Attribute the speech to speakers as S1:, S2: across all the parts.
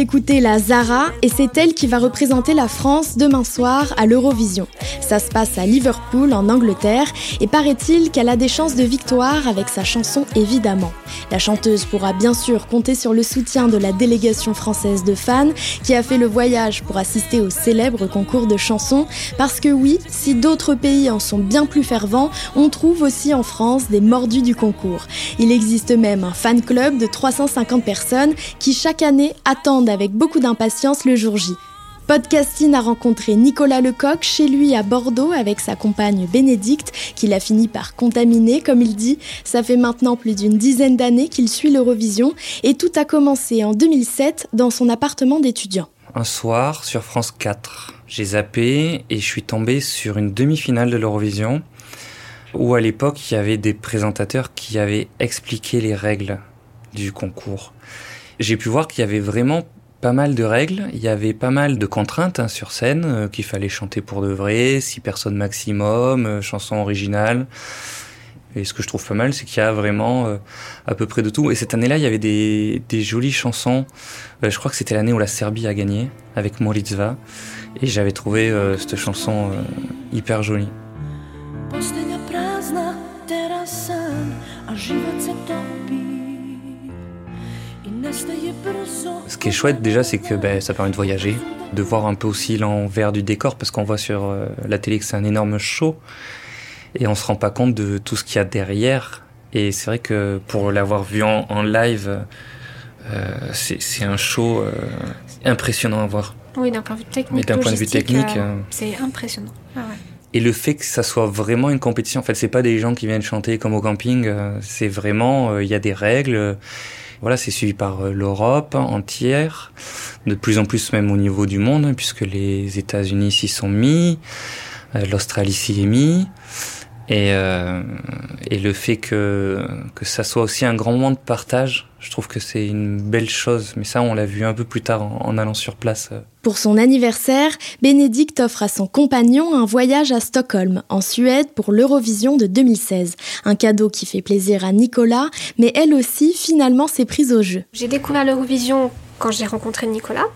S1: D'écouter la Zara et c'est elle qui va représenter la France demain soir à l'Eurovision. Ça se passe à Liverpool en Angleterre et paraît-il qu'elle a des chances de victoire avec sa chanson évidemment. La chanteuse pourra bien sûr compter sur le soutien de la délégation française de fans qui a fait le voyage pour assister au célèbre concours de chansons parce que oui, si d'autres pays en sont bien plus fervents, on trouve aussi en France des mordus du concours. Il existe même un fan club de 350 personnes qui chaque année attendent avec beaucoup d'impatience le jour J. Podcasting a rencontré Nicolas Lecoq chez lui à Bordeaux avec sa compagne Bénédicte, qu'il a fini par contaminer, comme il dit. Ça fait maintenant plus d'une dizaine d'années qu'il suit l'Eurovision et tout a commencé en 2007 dans son appartement d'étudiant.
S2: Un soir, sur France 4, j'ai zappé et je suis tombé sur une demi-finale de l'Eurovision où à l'époque il y avait des présentateurs qui avaient expliqué les règles du concours. J'ai pu voir qu'il y avait vraiment pas mal de règles, il y avait pas mal de contraintes hein, sur scène, euh, qu'il fallait chanter pour de vrai, six personnes maximum, euh, chanson originale. Et ce que je trouve pas mal, c'est qu'il y a vraiment euh, à peu près de tout. Et cette année-là, il y avait des, des jolies chansons. Euh, je crois que c'était l'année où la Serbie a gagné, avec Moritva. Et j'avais trouvé euh, cette chanson hyper jolie. Qui est chouette déjà, c'est que ben, ça permet de voyager, de voir un peu aussi l'envers du décor, parce qu'on voit sur euh, la télé que c'est un énorme show, et on se rend pas compte de tout ce qu'il y a derrière. Et c'est vrai que pour l'avoir vu en, en live, euh, c'est c'est un show euh, impressionnant à voir.
S3: Oui, d'un point de vue technique.
S2: Mais d'un point de vue technique,
S3: euh,
S2: euh,
S3: c'est impressionnant. Ah ouais.
S2: Et le fait que ça soit vraiment une compétition, en fait, c'est pas des gens qui viennent chanter comme au camping, c'est vraiment, il y a des règles. Voilà, c'est suivi par euh, l'Europe entière, de plus en plus même au niveau du monde, hein, puisque les États-Unis s'y sont mis, euh, l'Australie s'y est mis. Et, euh, et le fait que, que ça soit aussi un grand moment de partage, je trouve que c'est une belle chose. Mais ça, on l'a vu un peu plus tard en, en allant sur place. euh.
S1: Pour son anniversaire, Bénédicte offre à son compagnon un voyage à Stockholm, en Suède, pour l'Eurovision de 2016. Un cadeau qui fait plaisir à Nicolas, mais elle aussi, finalement, s'est prise au jeu.
S3: J'ai découvert l'Eurovision quand j'ai rencontré Nicolas.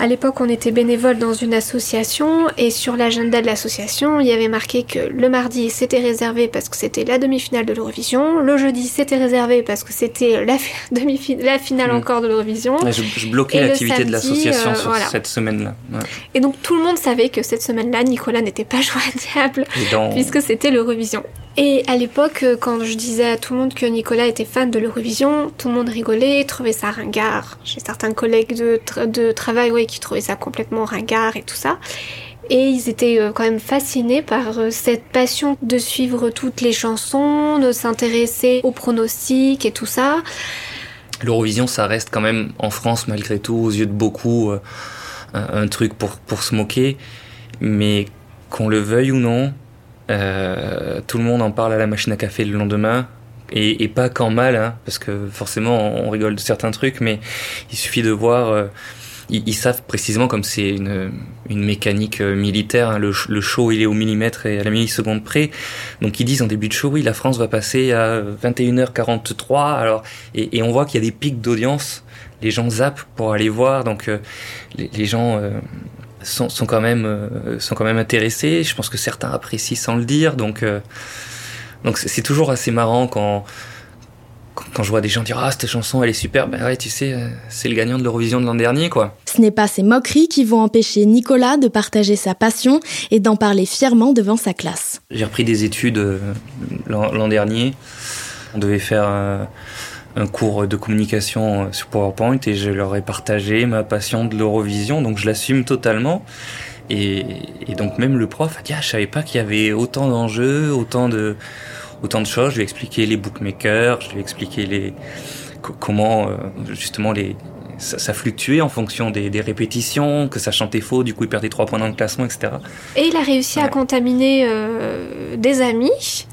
S3: À l'époque, on était bénévole dans une association et sur l'agenda de l'association, il y avait marqué que le mardi c'était réservé parce que c'était la demi-finale de l'Eurovision, le jeudi c'était réservé parce que c'était la, fi- demi la finale
S2: Mm.
S3: encore de l'Eurovision.
S2: Je, je bloquais l'activité de l'association
S3: euh,
S2: sur
S3: voilà.
S2: cette semaine-là. Ouais.
S3: Et donc tout le monde savait que cette semaine-là, Nicolas n'était pas joignable
S2: dans-
S3: puisque c'était l'Eurovision. Et à l'époque, euh, quand je disais à tout le monde que Nicolas était fan de l'Eurovision, tout le monde rigolait, trouvait ça ringard. J'ai certains collègues de, tra- de travail ouais, qui trouvaient ça complètement ringard et tout ça. Et ils étaient euh, quand même fascinés par euh, cette passion de suivre toutes les chansons, de s'intéresser aux pronostics et tout ça.
S2: L'Eurovision, ça reste quand même en France, malgré tout, aux yeux de beaucoup, euh, un, truc pour, pour se moquer. Mais qu'on le veuille ou non, tout le monde en parle à la machine à café le lendemain. Et, pas qu'en mal, hein, parce que forcément on rigole de certains trucs, mais il suffit de voir ils, ils savent précisément comme c'est une, une mécanique euh, militaire, hein, le, le show il est au millimètre et à la milliseconde près. Donc ils disent en début de show, oui, la France va passer à 21h43. Alors et, et on voit qu'il y a des pics d'audience. Les gens zappent pour aller voir, donc euh, les, gens euh, sont, sont quand même euh, sont quand même intéressés. Je pense que certains apprécient sans le dire, donc euh, donc c'est toujours assez marrant quand quand je vois des gens dire ah cette chanson elle est super. Ben ouais, tu sais, euh, c'est le gagnant de l'Eurovision de l'an dernier quoi.
S1: Ce n'est pas ces moqueries qui vont empêcher Nicolas de partager sa passion et d'en parler fièrement devant sa classe.
S2: J'ai repris des études euh, l'an dernier. On devait faire euh, un cours de communication sur PowerPoint et je leur ai partagé ma passion de l'Eurovision, donc je l'assume totalement. Et, et donc même le prof a dit ah je savais pas qu'il y avait autant d'enjeux, autant de autant de choses. Je lui ai expliqué les bookmakers, je lui ai expliqué les co- comment euh, justement les ça, ça fluctuait en fonction des, des répétitions, que ça chantait faux, du coup il perdait trois points dans le classement, etc.
S3: Et il a réussi à contaminer euh, des amis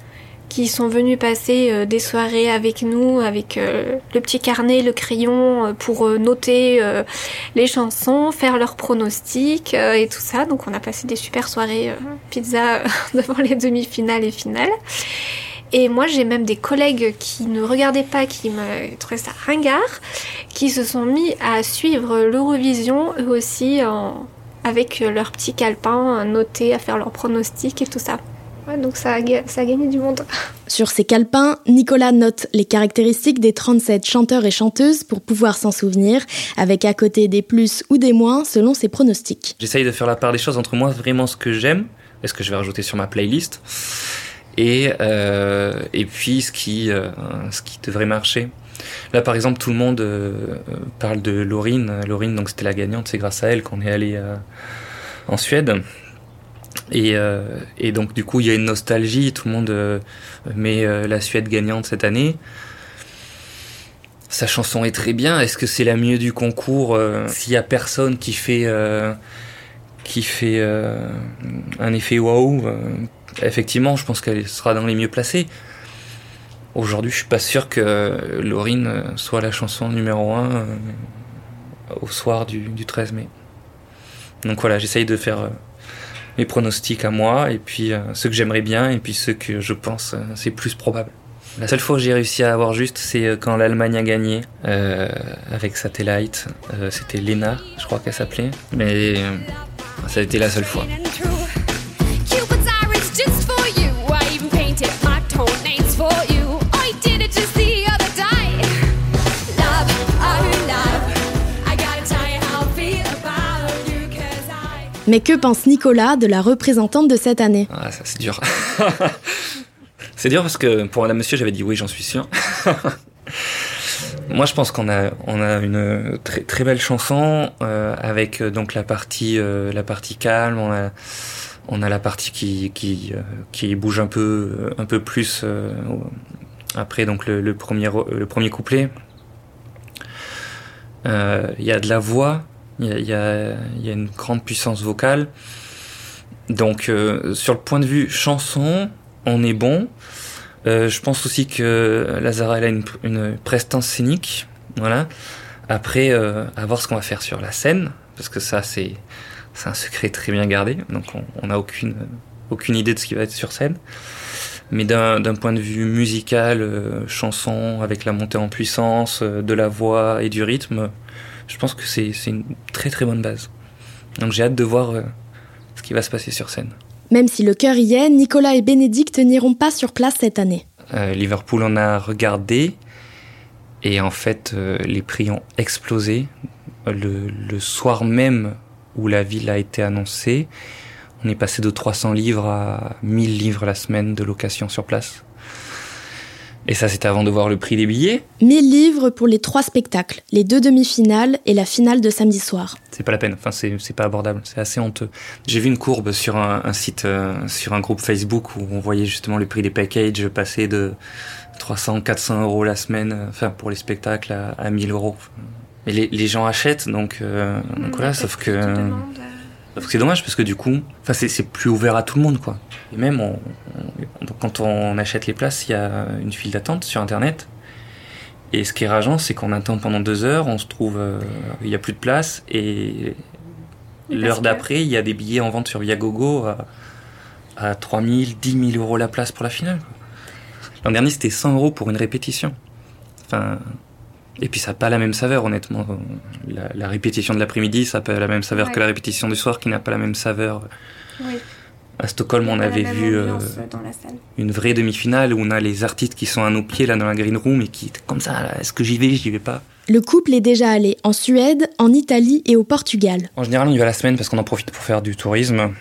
S3: qui sont venus passer euh, des soirées avec nous, avec euh, le petit carnet, le crayon, pour noter les chansons, faire leurs pronostics et tout ça. Donc on a passé des super soirées pizza devant les demi-finales et finales. Et moi, j'ai même des collègues qui ne regardaient pas, qui me trouvaient ça ringard, qui se sont mis à suivre l'Eurovision, eux aussi, en, avec leur petit calepin, à noter, à faire leurs pronostics et tout ça. Ouais, donc ça a, ça a gagné du monde.
S1: Sur ses calepins, Nicolas note les caractéristiques des 37 chanteurs et chanteuses pour pouvoir s'en souvenir, avec à côté des plus ou des moins selon ses pronostics.
S2: J'essaye de faire la part des choses entre moi, vraiment ce que j'aime, et ce que je vais rajouter sur ma playlist, et, euh, et puis ce qui, euh, ce qui devrait marcher. Là, par exemple, tout le monde euh, parle de Laurine. Laurine, donc c'était la gagnante, c'est grâce à elle qu'on est allé en Suède. Et, et donc, du coup, il y a une nostalgie. Tout le monde met la Suède gagnante cette année. Sa chanson est très bien. Est-ce que c'est la mieux du concours S'il y a personne qui fait qui fait un effet waouh, effectivement, je pense qu'elle sera dans les mieux placés. Aujourd'hui, je suis pas sûr que Laurine euh, soit la chanson numéro 1 au soir du, du 13 mai. Donc voilà, j'essaye de faire euh, mes pronostics à moi, et puis euh, ceux que j'aimerais bien, et puis ceux que je pense euh, c'est plus probable. La seule fois que j'ai réussi à avoir juste, c'est euh, quand l'Allemagne a gagné euh, avec Satellite. Euh, C'était Lena, je crois qu'elle s'appelait. Mais euh, ça a été la seule fois.
S1: Mais que pense Nicolas de la représentante de cette année?
S2: Ah, ça c'est dur. c'est dur parce que pour Madame Monsieur, j'avais dit oui, j'en suis sûr. Moi, je pense qu'on a, on a une très, très belle chanson euh, avec euh, donc la partie, euh, la partie calme. On a, on a la partie qui, qui, qui bouge un peu, un peu plus après donc le, premier, le premier couplet. Il y a de la voix, il y a, y, a, y a une grande puissance vocale. Donc, euh, sur le point de vue chanson, on est bon. Euh, je pense aussi que Lazara elle a une, une prestance scénique. Voilà. Après, euh, à voir ce qu'on va faire sur la scène, parce que ça, c'est un secret très bien gardé. Donc, on n'a aucune, aucune idée de ce qui va être sur scène. Mais d'un d'un point de vue musical, euh, chanson, avec la montée en puissance, euh, de la voix et du rythme, je pense que c'est une très très bonne base. Donc, j'ai hâte de voir euh, ce qui va se passer sur scène.
S1: Même si le cœur y est, Nicolas et Bénédicte n'iront pas sur place cette année.
S2: Euh, Liverpool en a regardé et en fait euh, les prix ont explosé le, le soir même où la ville a été annoncée. On est passé de 300 livres à 1000 livres la semaine de location sur place. Et ça c'était avant de voir le prix des billets.
S1: 1000 livres pour les trois spectacles, les deux demi-finales et la finale de samedi soir.
S2: C'est pas la peine. Enfin c'est pas abordable. C'est assez honteux. J'ai vu une courbe sur un, un site euh, sur un groupe Facebook où on voyait justement le prix des packages passer de 300, 400 euros la semaine, euh, enfin pour les spectacles à, à 1000 euros. Mais les, les gens achètent, donc, euh, donc voilà, sauf que, sauf que c'est dommage parce que du coup, c'est plus ouvert à tout le monde quoi. Et même on- on- donc quand on achète les places, il y a une file d'attente sur internet. Et ce qui est rageant, c'est qu'on attend pendant deux heures, on se trouve, euh, il n'y a plus de place, et l'heure d'après, il y a des billets en vente sur Viagogo à, à 3 000, 10 000 euros la place pour la finale. L'an dernier, c'était 100 euros pour une répétition. Enfin, et puis ça n'a pas la même saveur, honnêtement. La, la répétition de l'après-midi, ça n'a pas la même saveur
S3: Ouais.
S2: que la répétition du soir, qui n'a pas la même saveur.
S3: Oui.
S2: À Stockholm, on avait vu euh,
S3: ambiance dans la salle.
S2: une vraie demi-finale où on a les artistes qui sont à nos pieds là dans la green room et qui étaient comme ça. là, Est-ce que j'y vais, j'y vais pas?
S1: Le couple est déjà allé en Suède, en Italie et au Portugal.
S2: En général, on y va la semaine parce qu'on en profite pour faire du tourisme.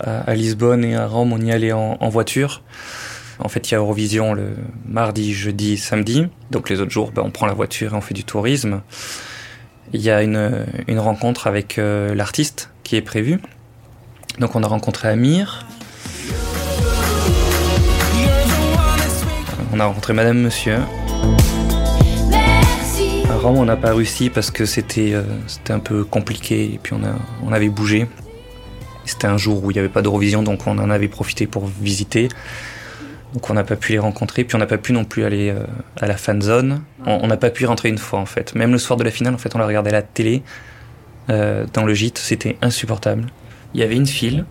S2: À, à Lisbonne et à Rome, on y allait en, en voiture. En fait, il y a Eurovision le mardi, jeudi, samedi. Donc les autres jours, ben, on prend la voiture et on fait du tourisme. Il y a une, une rencontre avec euh, l'artiste qui est prévue. Donc on a rencontré Amir. On a rencontré Madame Monsieur. À Rome, on n'a pas réussi parce que c'était euh, c'était un peu compliqué et puis on, a, on avait bougé. C'était un jour où il n'y avait pas d'Eurovision, donc on en avait profité pour visiter. Donc on n'a pas pu les rencontrer, puis on n'a pas pu non plus aller euh, à la fan zone. On n'a pas pu y rentrer une fois en fait. Même le soir de la finale, en fait, on l'a regardé à la télé, euh, dans le gîte, c'était insupportable. Il y avait une file,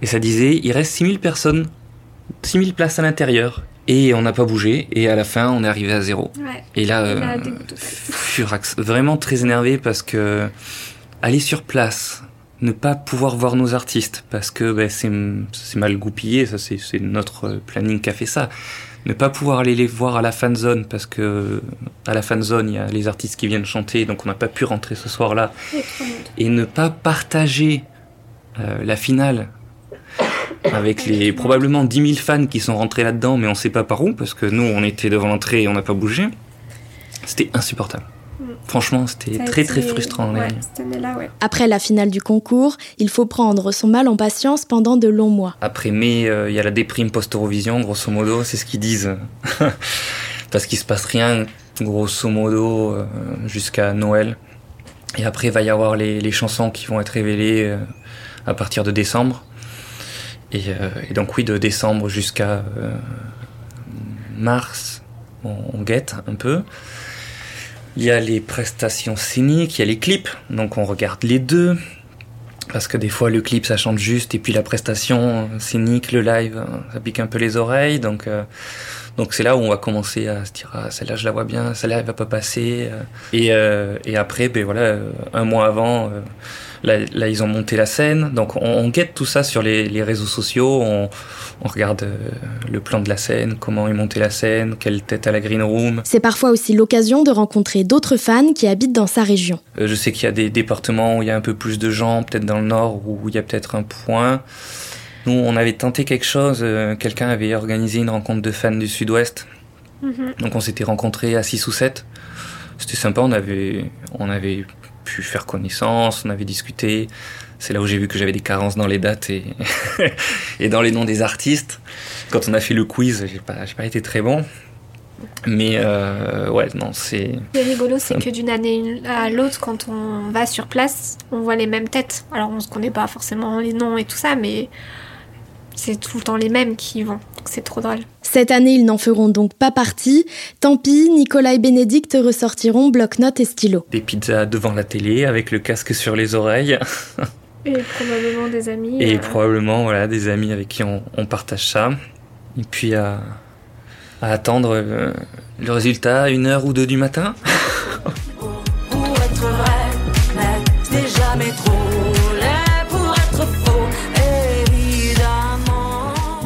S2: et ça disait, il reste 6000 personnes, 6000 places à l'intérieur. Et on n'a pas bougé, et à la fin, on est arrivé à zéro.
S3: Ouais.
S2: Et là, euh, furax, vraiment très énervé parce que aller sur place, ne pas pouvoir voir nos artistes parce que ben, c'est mal goupillé, ça c'est notre planning qui a fait ça. Ne pas pouvoir aller les voir à la fan zone parce que à la fan zone il y a les artistes qui viennent chanter donc on n'a pas pu rentrer ce soir-là et ne pas partager euh, la finale avec les probablement 10 000 fans qui sont rentrés là-dedans, mais on sait pas par où, parce que nous, on était devant l'entrée et on n'a pas bougé. C'était insupportable. Franchement, c'était très très frustrant.
S3: Ouais,
S2: les-
S3: cette année-là, ouais.
S1: Après la finale du concours, il faut prendre son mal en patience pendant de longs mois.
S2: Après mai, euh, il y a la déprime post-Eurovision, grosso modo, c'est ce qu'ils disent. Parce qu'il se passe rien, grosso modo, euh, jusqu'à Noël. Et après, il va y avoir les, les chansons qui vont être révélées euh, à partir de décembre. Et, euh, et donc, oui, de décembre jusqu'à euh, mars, on, on guette un peu. Il y a les prestations scéniques, il y a les clips, donc on regarde les deux. Parce que des fois, le clip, ça chante juste, et puis la prestation scénique, le live, ça pique un peu les oreilles. Donc, euh, donc c'est là où on va commencer à se dire, ah, celle-là, je la vois bien, celle-là, elle va pas passer. Et, euh, et après, ben voilà, un mois avant, euh, là, là, ils ont monté la scène. Donc, on, on guette tout ça sur les, les réseaux sociaux. On, on regarde euh, le plan de la scène, comment est montée la scène, quelle tête à la green room.
S1: C'est parfois aussi l'occasion de rencontrer d'autres fans qui habitent dans sa région.
S2: Euh, Je sais qu'il y a des départements où il y a un peu plus de gens, peut-être dans le nord où il y a peut-être un point. Nous, on avait tenté quelque chose. euh, Quelqu'un avait organisé une rencontre de fans du sud-ouest.
S3: Mhm.
S2: Donc on s'était rencontrés à 6 ou 7. C'était sympa, on avait, on avait pu faire connaissance, on avait discuté. C'est là où j'ai vu que j'avais des carences dans les dates et, et dans les noms des artistes. Quand on a fait le quiz, j'ai pas, pas été très bon. Mais euh, ouais, non, c'est...
S3: Est rigolo, c'est que d'une année à l'autre, quand on va sur place, on voit les mêmes têtes. Alors, on se connaît pas forcément les noms et tout ça, mais c'est tout le temps les mêmes qui vont. C'est trop drôle.
S1: Cette année, ils n'en feront donc pas partie. Tant pis, Nicolas et Bénédicte ressortiront bloc-notes et stylo.
S2: des pizzas devant la télé avec le casque sur les oreilles
S3: Et probablement des amis.
S2: et
S3: euh,
S2: probablement voilà des amis avec qui on, on partage ça et puis à, à attendre euh, le résultat à une heure ou deux du matin
S4: pour être vrai, mais c'est jamais trop